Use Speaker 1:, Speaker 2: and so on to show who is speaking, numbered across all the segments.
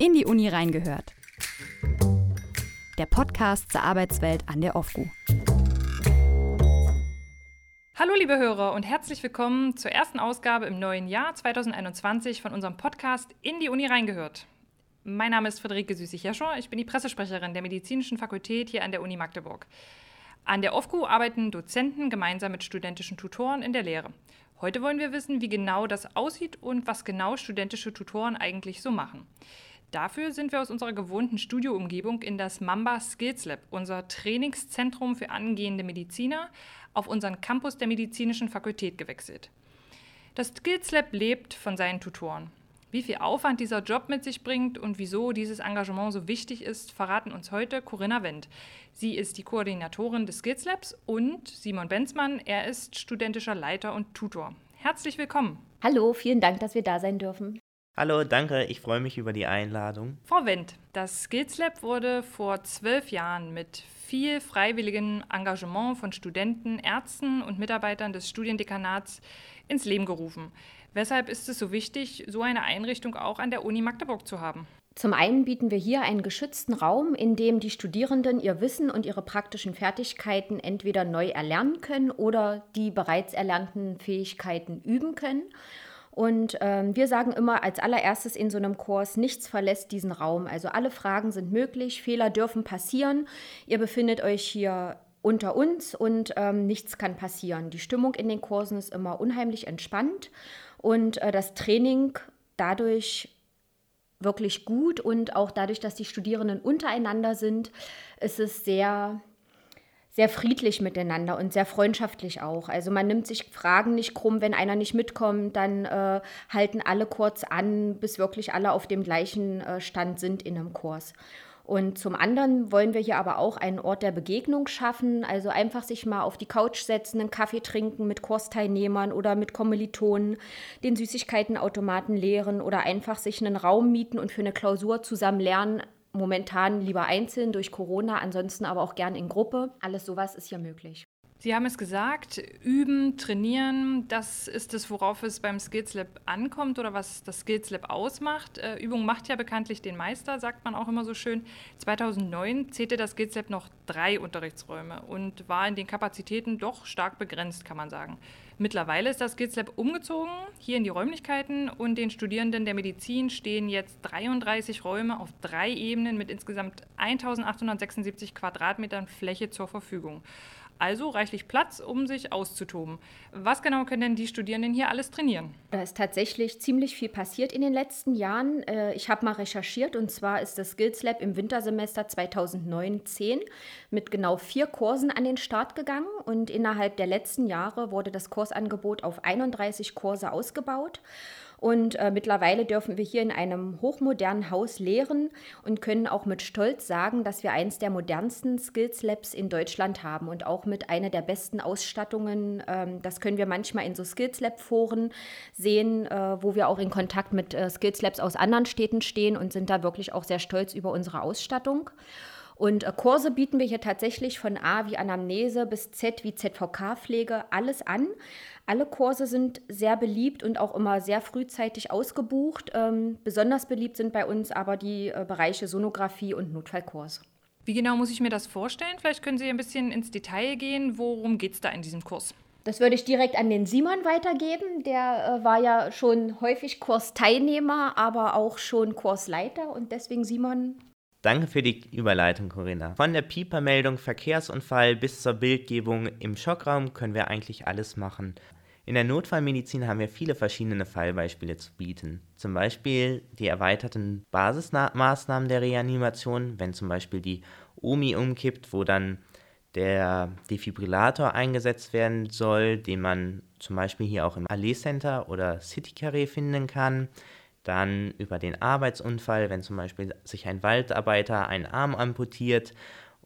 Speaker 1: In die Uni reingehört. Der Podcast zur Arbeitswelt an der OFGU.
Speaker 2: Hallo liebe Hörer und herzlich willkommen zur ersten Ausgabe im neuen Jahr 2021 von unserem Podcast In die Uni reingehört. Mein Name ist Friederike Süßig-Jeschor, ich bin die Pressesprecherin der Medizinischen Fakultät hier an der Uni Magdeburg. An der OFGU arbeiten Dozenten gemeinsam mit studentischen Tutoren in der Lehre. Heute wollen wir wissen, wie genau das aussieht und was genau studentische Tutoren eigentlich so machen. Dafür sind wir aus unserer gewohnten Studioumgebung in das Mamba Skills Lab, unser Trainingszentrum für angehende Mediziner, auf unseren Campus der Medizinischen Fakultät gewechselt. Das Skills Lab lebt von seinen Tutoren. Wie viel Aufwand dieser Job mit sich bringt und wieso dieses Engagement so wichtig ist, verraten uns heute Corinna Wendt. Sie ist die Koordinatorin des Skills Labs und Simon Benzmann, er ist studentischer Leiter und Tutor. Herzlich willkommen.
Speaker 3: Hallo, vielen Dank, dass wir da sein dürfen.
Speaker 4: Hallo, danke, ich freue mich über die Einladung.
Speaker 2: Frau Wendt, das Skills Lab wurde vor zwölf Jahren mit viel freiwilligem Engagement von Studenten, Ärzten und Mitarbeitern des Studiendekanats ins Leben gerufen. Weshalb ist es so wichtig, so eine Einrichtung auch an der Uni Magdeburg zu haben?
Speaker 3: Zum einen bieten wir hier einen geschützten Raum, in dem die Studierenden ihr Wissen und ihre praktischen Fertigkeiten entweder neu erlernen können oder die bereits erlernten Fähigkeiten üben können. Und ähm, wir sagen immer als allererstes in so einem Kurs, nichts verlässt diesen Raum. Also alle Fragen sind möglich, Fehler dürfen passieren. Ihr befindet euch hier unter uns und ähm, nichts kann passieren. Die Stimmung in den Kursen ist immer unheimlich entspannt und äh, das Training dadurch wirklich gut und auch dadurch, dass die Studierenden untereinander sind, ist es sehr sehr friedlich miteinander und sehr freundschaftlich auch. Also man nimmt sich Fragen nicht krumm, wenn einer nicht mitkommt, dann äh, halten alle kurz an, bis wirklich alle auf dem gleichen äh, Stand sind in einem Kurs. Und zum anderen wollen wir hier aber auch einen Ort der Begegnung schaffen, also einfach sich mal auf die Couch setzen, einen Kaffee trinken mit Kursteilnehmern oder mit Kommilitonen, den Süßigkeitenautomaten leeren oder einfach sich einen Raum mieten und für eine Klausur zusammen lernen, Momentan lieber einzeln durch Corona, ansonsten aber auch gern in Gruppe. Alles sowas ist hier möglich.
Speaker 2: Sie haben es gesagt, üben, trainieren, das ist es, worauf es beim Skills Lab ankommt oder was das Skills Lab ausmacht. Äh, Übung macht ja bekanntlich den Meister, sagt man auch immer so schön. 2009 zählte das Skills Lab noch drei Unterrichtsräume und war in den Kapazitäten doch stark begrenzt, kann man sagen. Mittlerweile ist das Skills Lab umgezogen, hier in die Räumlichkeiten und den Studierenden der Medizin stehen jetzt 33 Räume auf drei Ebenen mit insgesamt 1876 Quadratmetern Fläche zur Verfügung. Also reichlich Platz, um sich auszutoben. Was genau können denn die Studierenden hier alles trainieren?
Speaker 3: Da ist tatsächlich ziemlich viel passiert in den letzten Jahren. Äh, ich habe mal recherchiert und zwar ist das Skills Lab im Wintersemester 2009-10 mit genau vier Kursen an den Start gegangen und innerhalb der letzten Jahre wurde das Kursangebot auf 31 Kurse ausgebaut. Und äh, mittlerweile dürfen wir hier in einem hochmodernen Haus lehren und können auch mit Stolz sagen, dass wir eins der modernsten Skills Labs in Deutschland haben und auch mit einer der besten Ausstattungen. Ähm, das können wir manchmal in so Skills Lab Foren sehen, äh, wo wir auch in Kontakt mit äh, Skills Labs aus anderen Städten stehen und sind da wirklich auch sehr stolz über unsere Ausstattung. Und äh, Kurse bieten wir hier tatsächlich von A wie Anamnese bis Z wie ZVK-Pflege alles an. Alle Kurse sind sehr beliebt und auch immer sehr frühzeitig ausgebucht. Ähm, besonders beliebt sind bei uns aber die äh, Bereiche Sonographie und Notfallkurs.
Speaker 2: Wie genau muss ich mir das vorstellen? Vielleicht können Sie ein bisschen ins Detail gehen. Worum geht es da in diesem Kurs?
Speaker 3: Das würde ich direkt an den Simon weitergeben. Der äh, war ja schon häufig Kursteilnehmer, aber auch schon Kursleiter. Und deswegen, Simon,
Speaker 4: Danke für die Überleitung, Corinna. Von der Piepermeldung Verkehrsunfall bis zur Bildgebung im Schockraum können wir eigentlich alles machen. In der Notfallmedizin haben wir viele verschiedene Fallbeispiele zu bieten. Zum Beispiel die erweiterten Basismaßnahmen der Reanimation, wenn zum Beispiel die OMI umkippt, wo dann der Defibrillator eingesetzt werden soll, den man zum Beispiel hier auch im Allee Center oder City Carré finden kann. Dann über den Arbeitsunfall, wenn zum Beispiel sich ein Waldarbeiter einen Arm amputiert,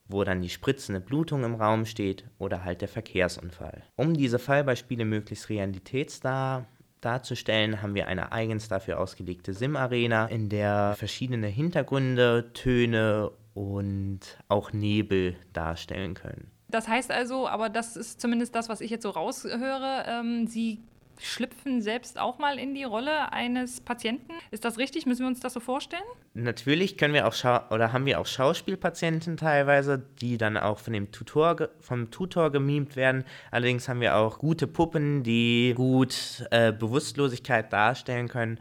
Speaker 4: wo dann die spritzende Blutung im Raum steht, oder halt der Verkehrsunfall. Um diese Fallbeispiele möglichst realitätsnah darzustellen, haben wir eine eigens dafür ausgelegte Sim-Arena, in der verschiedene Hintergründe, Töne und auch Nebel darstellen können.
Speaker 2: Das heißt also, aber das ist zumindest das, was ich jetzt so raushöre, ähm, Sie schlüpfen selbst auch mal in die Rolle eines Patienten. Ist das richtig? Müssen wir uns das so vorstellen?
Speaker 4: Natürlich können wir auch Schau oder haben wir auch Schauspielpatienten teilweise, die dann auch von dem Tutor vom Tutor gemimt werden. Allerdings haben wir auch gute Puppen, die gut äh, Bewusstlosigkeit darstellen können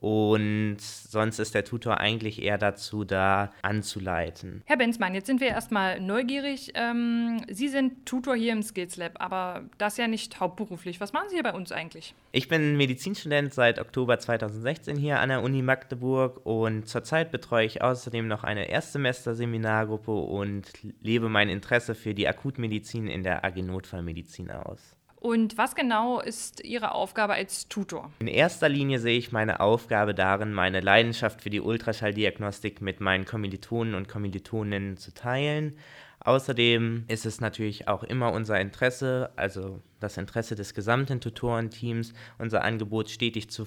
Speaker 4: und sonst ist der Tutor eigentlich eher dazu da, anzuleiten.
Speaker 2: Herr Benzmann, jetzt sind wir erstmal neugierig. Ähm, Sie sind Tutor hier im Skills Lab, aber das ja nicht hauptberuflich. Was machen Sie hier bei uns eigentlich?
Speaker 4: Ich bin Medizinstudent seit Oktober 2016 hier an der Uni Magdeburg und zurzeit betreue ich außerdem noch eine Erstsemester-Seminargruppe und lebe mein Interesse für die Akutmedizin in der AG Notfallmedizin aus.
Speaker 2: Und was genau ist Ihre Aufgabe als Tutor?
Speaker 4: In erster Linie sehe ich meine Aufgabe darin, meine Leidenschaft für die Ultraschalldiagnostik mit meinen Kommilitonen und Kommilitoninnen zu teilen. Außerdem ist es natürlich auch immer unser Interesse, also das Interesse des gesamten Tutorenteams, unser Angebot stetig zu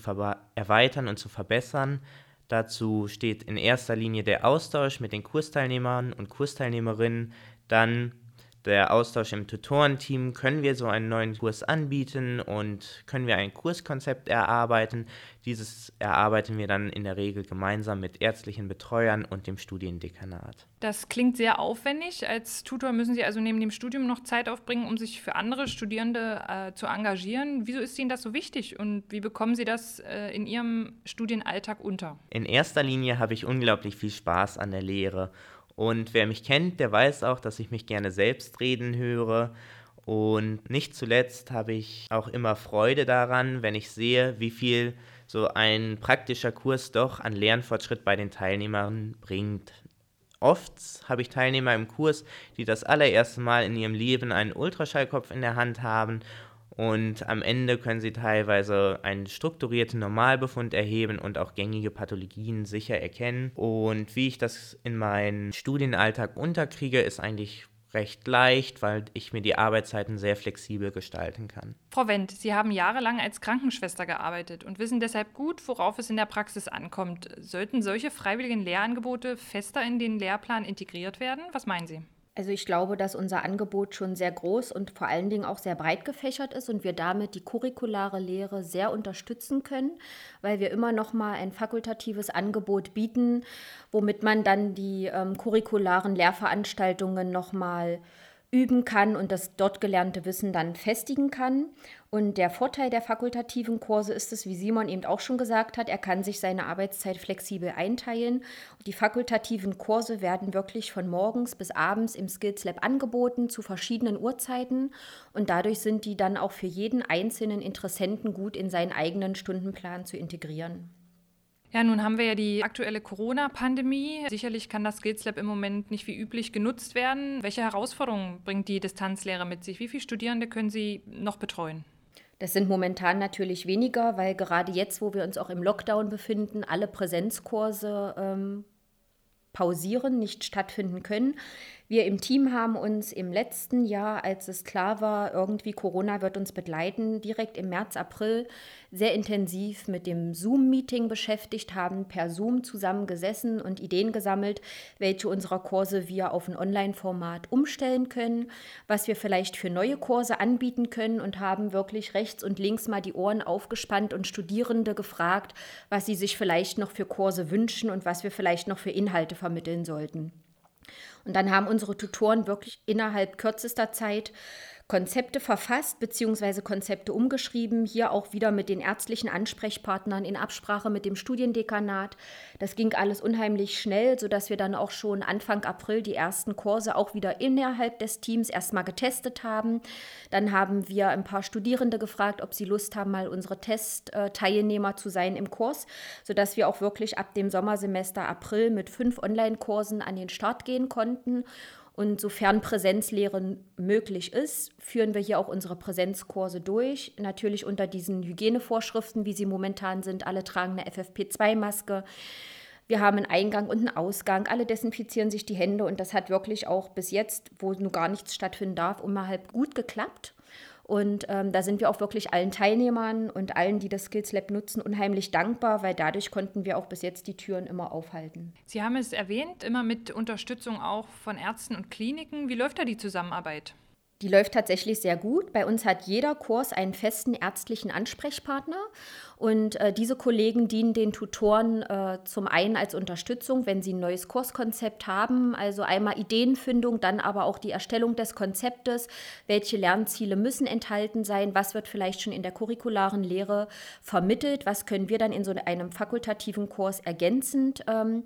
Speaker 4: erweitern und zu verbessern. Dazu steht in erster Linie der Austausch mit den Kursteilnehmern und Kursteilnehmerinnen, dann der Austausch im Tutorenteam, können wir so einen neuen Kurs anbieten und können wir ein Kurskonzept erarbeiten. Dieses erarbeiten wir dann in der Regel gemeinsam mit ärztlichen Betreuern und dem Studiendekanat.
Speaker 2: Das klingt sehr aufwendig. Als Tutor müssen Sie also neben dem Studium noch Zeit aufbringen, um sich für andere Studierende äh, zu engagieren. Wieso ist Ihnen das so wichtig und wie bekommen Sie das äh, in Ihrem Studienalltag unter?
Speaker 4: In erster Linie habe ich unglaublich viel Spaß an der Lehre und wer mich kennt, der weiß auch, dass ich mich gerne selbst reden höre. Und nicht zuletzt habe ich auch immer Freude daran, wenn ich sehe, wie viel so ein praktischer Kurs doch an Lernfortschritt bei den Teilnehmern bringt. Oft habe ich Teilnehmer im Kurs, die das allererste Mal in ihrem Leben einen Ultraschallkopf in der Hand haben und am Ende können sie teilweise einen strukturierten Normalbefund erheben und auch gängige Pathologien sicher erkennen. Und wie ich das in meinen Studienalltag unterkriege, ist eigentlich recht leicht, weil ich mir die Arbeitszeiten sehr flexibel gestalten kann.
Speaker 2: Frau Wendt, Sie haben jahrelang als Krankenschwester gearbeitet und wissen deshalb gut, worauf es in der Praxis ankommt. Sollten solche freiwilligen Lehrangebote fester in den Lehrplan integriert werden? Was meinen Sie?
Speaker 3: Also ich glaube, dass unser Angebot schon sehr groß und vor allen Dingen auch sehr breit gefächert ist und wir damit die curriculare Lehre sehr unterstützen können, weil wir immer noch mal ein fakultatives Angebot bieten, womit man dann die ähm, curricularen Lehrveranstaltungen noch mal üben kann und das dort gelernte Wissen dann festigen kann. Und der Vorteil der fakultativen Kurse ist es, wie Simon eben auch schon gesagt hat, er kann sich seine Arbeitszeit flexibel einteilen. Die fakultativen Kurse werden wirklich von morgens bis abends im Skills Lab angeboten zu verschiedenen Uhrzeiten und dadurch sind die dann auch für jeden einzelnen Interessenten gut in seinen eigenen Stundenplan zu integrieren.
Speaker 2: Ja, nun haben wir ja die aktuelle Corona-Pandemie. Sicherlich kann das Skills Lab im Moment nicht wie üblich genutzt werden. Welche Herausforderungen bringt die Distanzlehre mit sich? Wie viele Studierende können Sie noch betreuen?
Speaker 3: Das sind momentan natürlich weniger, weil gerade jetzt, wo wir uns auch im Lockdown befinden, alle Präsenzkurse ähm, pausieren, nicht stattfinden können. Wir im Team haben uns im letzten Jahr, als es klar war, irgendwie Corona wird uns begleiten, direkt im März, April sehr intensiv mit dem Zoom-Meeting beschäftigt, haben per Zoom zusammengesessen und Ideen gesammelt, welche unserer Kurse wir auf ein Online-Format umstellen können, was wir vielleicht für neue Kurse anbieten können und haben wirklich rechts und links mal die Ohren aufgespannt und Studierende gefragt, was sie sich vielleicht noch für Kurse wünschen und was wir vielleicht noch für Inhalte vermitteln sollten. Und dann haben unsere Tutoren wirklich innerhalb kürzester Zeit Konzepte verfasst bzw. Konzepte umgeschrieben, hier auch wieder mit den ärztlichen Ansprechpartnern in Absprache mit dem Studiendekanat. Das ging alles unheimlich schnell, sodass wir dann auch schon Anfang April die ersten Kurse auch wieder innerhalb des Teams erstmal getestet haben. Dann haben wir ein paar Studierende gefragt, ob sie Lust haben, mal unsere Testteilnehmer zu sein im Kurs, sodass wir auch wirklich ab dem Sommersemester April mit fünf Online-Kursen an den Start gehen konnten. Und sofern Präsenzlehre möglich ist, führen wir hier auch unsere Präsenzkurse durch. Natürlich unter diesen Hygienevorschriften, wie sie momentan sind. Alle tragen eine FFP2-Maske. Wir haben einen Eingang und einen Ausgang. Alle desinfizieren sich die Hände und das hat wirklich auch bis jetzt, wo nur gar nichts stattfinden darf, immer halb gut geklappt. Und ähm, da sind wir auch wirklich allen Teilnehmern und allen, die das Skills Lab nutzen, unheimlich dankbar, weil dadurch konnten wir auch bis jetzt die Türen immer aufhalten.
Speaker 2: Sie haben es erwähnt, immer mit Unterstützung auch von Ärzten und Kliniken. Wie läuft da die Zusammenarbeit?
Speaker 3: Die läuft tatsächlich sehr gut. Bei uns hat jeder Kurs einen festen ärztlichen Ansprechpartner. Und äh, diese Kollegen dienen den Tutoren äh, zum einen als Unterstützung, wenn sie ein neues Kurskonzept haben, also einmal Ideenfindung, dann aber auch die Erstellung des Konzeptes, welche Lernziele müssen enthalten sein, was wird vielleicht schon in der curricularen Lehre vermittelt, was können wir dann in so einem fakultativen Kurs ergänzend ähm,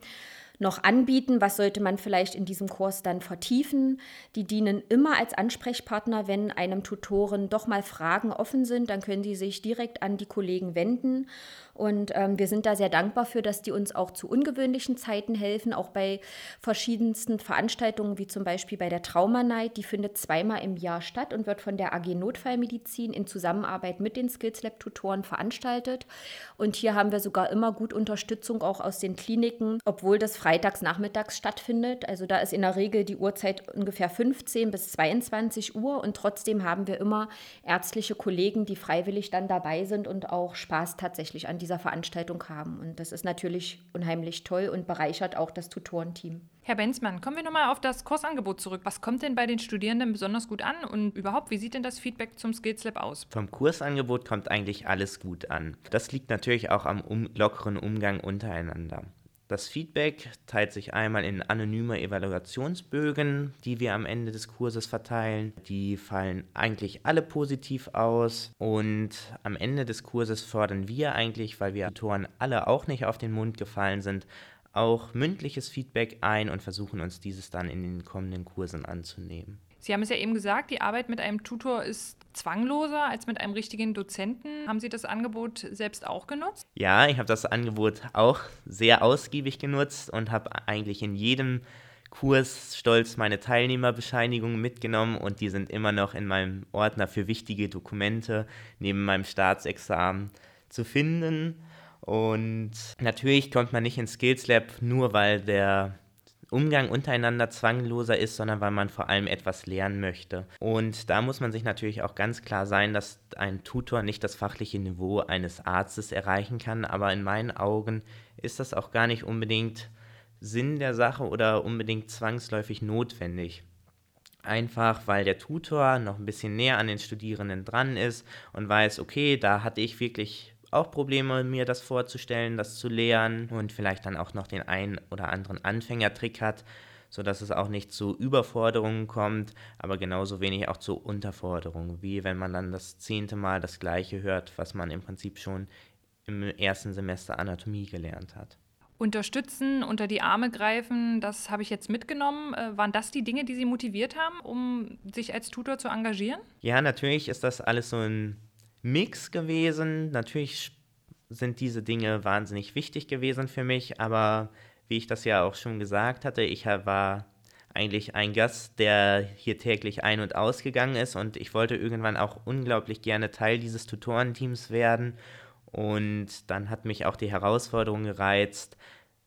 Speaker 3: noch anbieten, was sollte man vielleicht in diesem Kurs dann vertiefen. Die dienen immer als Ansprechpartner, wenn einem Tutoren doch mal Fragen offen sind, dann können sie sich direkt an die Kollegen wenden und ähm, wir sind da sehr dankbar für, dass die uns auch zu ungewöhnlichen Zeiten helfen, auch bei verschiedensten Veranstaltungen, wie zum Beispiel bei der Traumanight. Die findet zweimal im Jahr statt und wird von der AG Notfallmedizin in Zusammenarbeit mit den Skills Lab Tutoren veranstaltet. Und hier haben wir sogar immer gut Unterstützung auch aus den Kliniken, obwohl das freitags nachmittags stattfindet. Also da ist in der Regel die Uhrzeit ungefähr 15 bis 22 Uhr und trotzdem haben wir immer ärztliche Kollegen, die freiwillig dann dabei sind und auch Spaß tatsächlich an dieser Veranstaltung haben. Und das ist natürlich unheimlich toll und bereichert auch das Tutorenteam.
Speaker 2: Herr Benzmann, kommen wir nochmal auf das Kursangebot zurück. Was kommt denn bei den Studierenden besonders gut an und überhaupt, wie sieht denn das Feedback zum Skills Lab aus?
Speaker 4: Vom Kursangebot kommt eigentlich alles gut an. Das liegt natürlich auch am um lockeren Umgang untereinander. Das Feedback teilt sich einmal in anonyme Evaluationsbögen, die wir am Ende des Kurses verteilen. Die fallen eigentlich alle positiv aus und am Ende des Kurses fordern wir eigentlich, weil wir Autoren alle auch nicht auf den Mund gefallen sind, auch mündliches Feedback ein und versuchen uns dieses dann in den kommenden Kursen anzunehmen.
Speaker 2: Sie haben es ja eben gesagt, die Arbeit mit einem Tutor ist zwangloser als mit einem richtigen Dozenten. Haben Sie das Angebot selbst auch genutzt?
Speaker 4: Ja, ich habe das Angebot auch sehr ausgiebig genutzt und habe eigentlich in jedem Kurs stolz meine Teilnehmerbescheinigungen mitgenommen und die sind immer noch in meinem Ordner für wichtige Dokumente neben meinem Staatsexamen zu finden. Und natürlich kommt man nicht ins Skills Lab nur, weil der Umgang untereinander zwangloser ist, sondern weil man vor allem etwas lernen möchte. Und da muss man sich natürlich auch ganz klar sein, dass ein Tutor nicht das fachliche Niveau eines Arztes erreichen kann, aber in meinen Augen ist das auch gar nicht unbedingt Sinn der Sache oder unbedingt zwangsläufig notwendig. Einfach weil der Tutor noch ein bisschen näher an den Studierenden dran ist und weiß, okay, da hatte ich wirklich auch Probleme, mir das vorzustellen, das zu lernen und vielleicht dann auch noch den einen oder anderen Anfängertrick hat, sodass es auch nicht zu Überforderungen kommt, aber genauso wenig auch zu Unterforderungen, wie wenn man dann das zehnte Mal das gleiche hört, was man im Prinzip schon im ersten Semester Anatomie gelernt hat.
Speaker 2: Unterstützen, unter die Arme greifen, das habe ich jetzt mitgenommen. Äh, waren das die Dinge, die Sie motiviert haben, um sich als Tutor zu engagieren?
Speaker 4: Ja, natürlich ist das alles so ein Mix gewesen. Natürlich sind diese Dinge wahnsinnig wichtig gewesen für mich, aber wie ich das ja auch schon gesagt hatte, ich war eigentlich ein Gast, der hier täglich ein- und ausgegangen ist und ich wollte irgendwann auch unglaublich gerne Teil dieses Tutorenteams werden und dann hat mich auch die Herausforderung gereizt,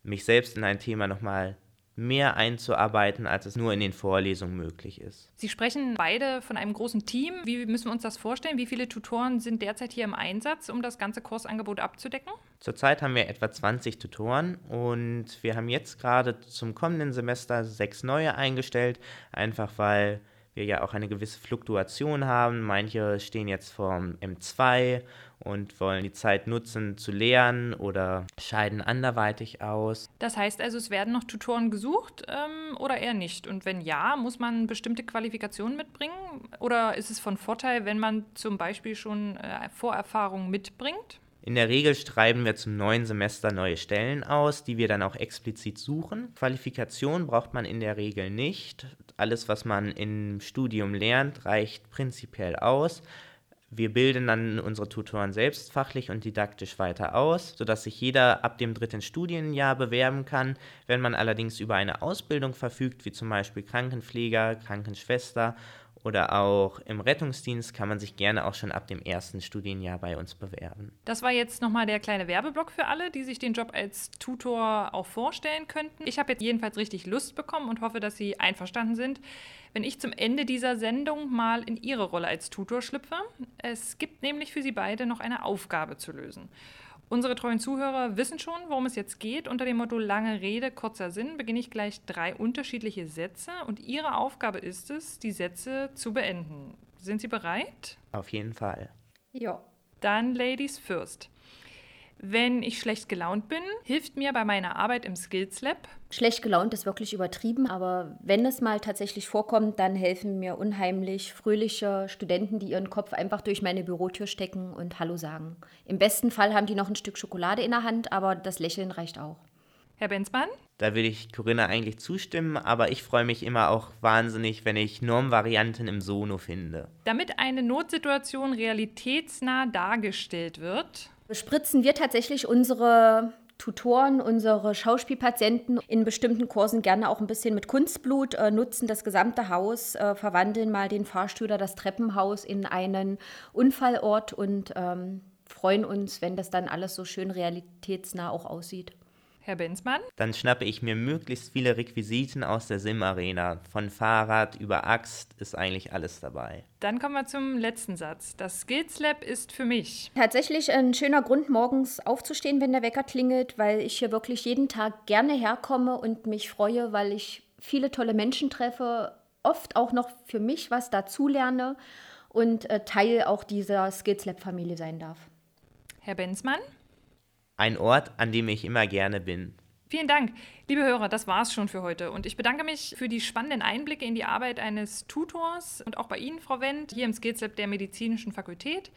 Speaker 4: mich selbst in ein Thema nochmal mehr einzuarbeiten, als es nur in den Vorlesungen möglich ist.
Speaker 2: Sie sprechen beide von einem großen Team. Wie müssen wir uns das vorstellen? Wie viele Tutoren sind derzeit hier im Einsatz, um das ganze Kursangebot abzudecken?
Speaker 4: Zurzeit haben wir etwa 20 Tutoren und wir haben jetzt gerade zum kommenden Semester sechs neue eingestellt, einfach weil wir ja auch eine gewisse Fluktuation haben. Manche stehen jetzt vorm M2 und wollen die Zeit nutzen zu lernen oder scheiden anderweitig aus.
Speaker 2: Das heißt also, es werden noch Tutoren gesucht ähm, oder eher nicht? Und wenn ja, muss man bestimmte Qualifikationen mitbringen? Oder ist es von Vorteil, wenn man zum Beispiel schon äh, Vorerfahrungen mitbringt?
Speaker 4: In der Regel schreiben wir zum neuen Semester neue Stellen aus, die wir dann auch explizit suchen. Qualifikation braucht man in der Regel nicht. Alles, was man im Studium lernt, reicht prinzipiell aus. Wir bilden dann unsere Tutoren selbst fachlich und didaktisch weiter aus, sodass sich jeder ab dem dritten Studienjahr bewerben kann. Wenn man allerdings über eine Ausbildung verfügt, wie zum Beispiel Krankenpfleger, Krankenschwester oder auch im Rettungsdienst kann man sich gerne auch schon ab dem ersten Studienjahr bei uns bewerben.
Speaker 2: Das war jetzt nochmal der kleine Werbeblock für alle, die sich den Job als Tutor auch vorstellen könnten. Ich habe jetzt jedenfalls richtig Lust bekommen und hoffe, dass Sie einverstanden sind, wenn ich zum Ende dieser Sendung mal in Ihre Rolle als Tutor schlüpfe. Es gibt nämlich für Sie beide noch eine Aufgabe zu lösen. Unsere treuen Zuhörer wissen schon, worum es jetzt geht. Unter dem Motto lange Rede, kurzer Sinn beginne ich gleich drei unterschiedliche Sätze und Ihre Aufgabe ist es, die Sätze zu beenden. Sind Sie bereit?
Speaker 4: Auf jeden Fall.
Speaker 3: Ja.
Speaker 2: Dann Ladies first. Wenn ich schlecht gelaunt bin, hilft mir bei meiner Arbeit im Skills Lab.
Speaker 3: Schlecht gelaunt ist wirklich übertrieben, aber wenn es mal tatsächlich vorkommt, dann helfen mir unheimlich fröhliche Studenten, die ihren Kopf einfach durch meine Bürotür stecken und Hallo sagen. Im besten Fall haben die noch ein Stück Schokolade in der Hand, aber das Lächeln reicht auch.
Speaker 2: Herr Benzmann?
Speaker 4: Da würde ich Corinna eigentlich zustimmen, aber ich freue mich immer auch wahnsinnig, wenn ich Normvarianten im Sono finde.
Speaker 2: Damit eine Notsituation realitätsnah dargestellt wird,
Speaker 3: Spritzen wir tatsächlich unsere Tutoren, unsere Schauspielpatienten in bestimmten Kursen gerne auch ein bisschen mit Kunstblut, äh, nutzen das gesamte Haus, äh, verwandeln mal den Fahrstuhl oder das Treppenhaus in einen Unfallort und ähm, freuen uns, wenn das dann alles so schön realitätsnah auch aussieht.
Speaker 2: Herr Benzmann?
Speaker 4: Dann schnappe ich mir möglichst viele Requisiten aus der Sim-Arena. Von Fahrrad über Axt ist eigentlich alles dabei.
Speaker 2: Dann kommen wir zum letzten Satz. Das Skills Lab ist für mich.
Speaker 3: Tatsächlich ein schöner Grund, morgens aufzustehen, wenn der Wecker klingelt, weil ich hier wirklich jeden Tag gerne herkomme und mich freue, weil ich viele tolle Menschen treffe, oft auch noch für mich was dazulerne und äh, Teil auch dieser Skills Lab Familie sein darf.
Speaker 2: Herr Benzmann?
Speaker 4: Ein Ort, an dem ich immer gerne bin.
Speaker 2: Vielen Dank. Liebe Hörer, das war's schon für heute. Und ich bedanke mich für die spannenden Einblicke in die Arbeit eines Tutors und auch bei Ihnen, Frau Wendt, hier im Skills Lab der Medizinischen Fakultät.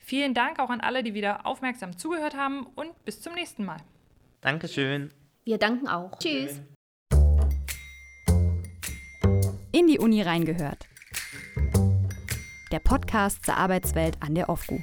Speaker 2: Vielen Dank auch an alle, die wieder aufmerksam zugehört haben und bis zum nächsten Mal.
Speaker 4: Dankeschön.
Speaker 3: Wir danken auch. Tschüss.
Speaker 1: In die Uni reingehört. Der Podcast zur Arbeitswelt an der OFGU.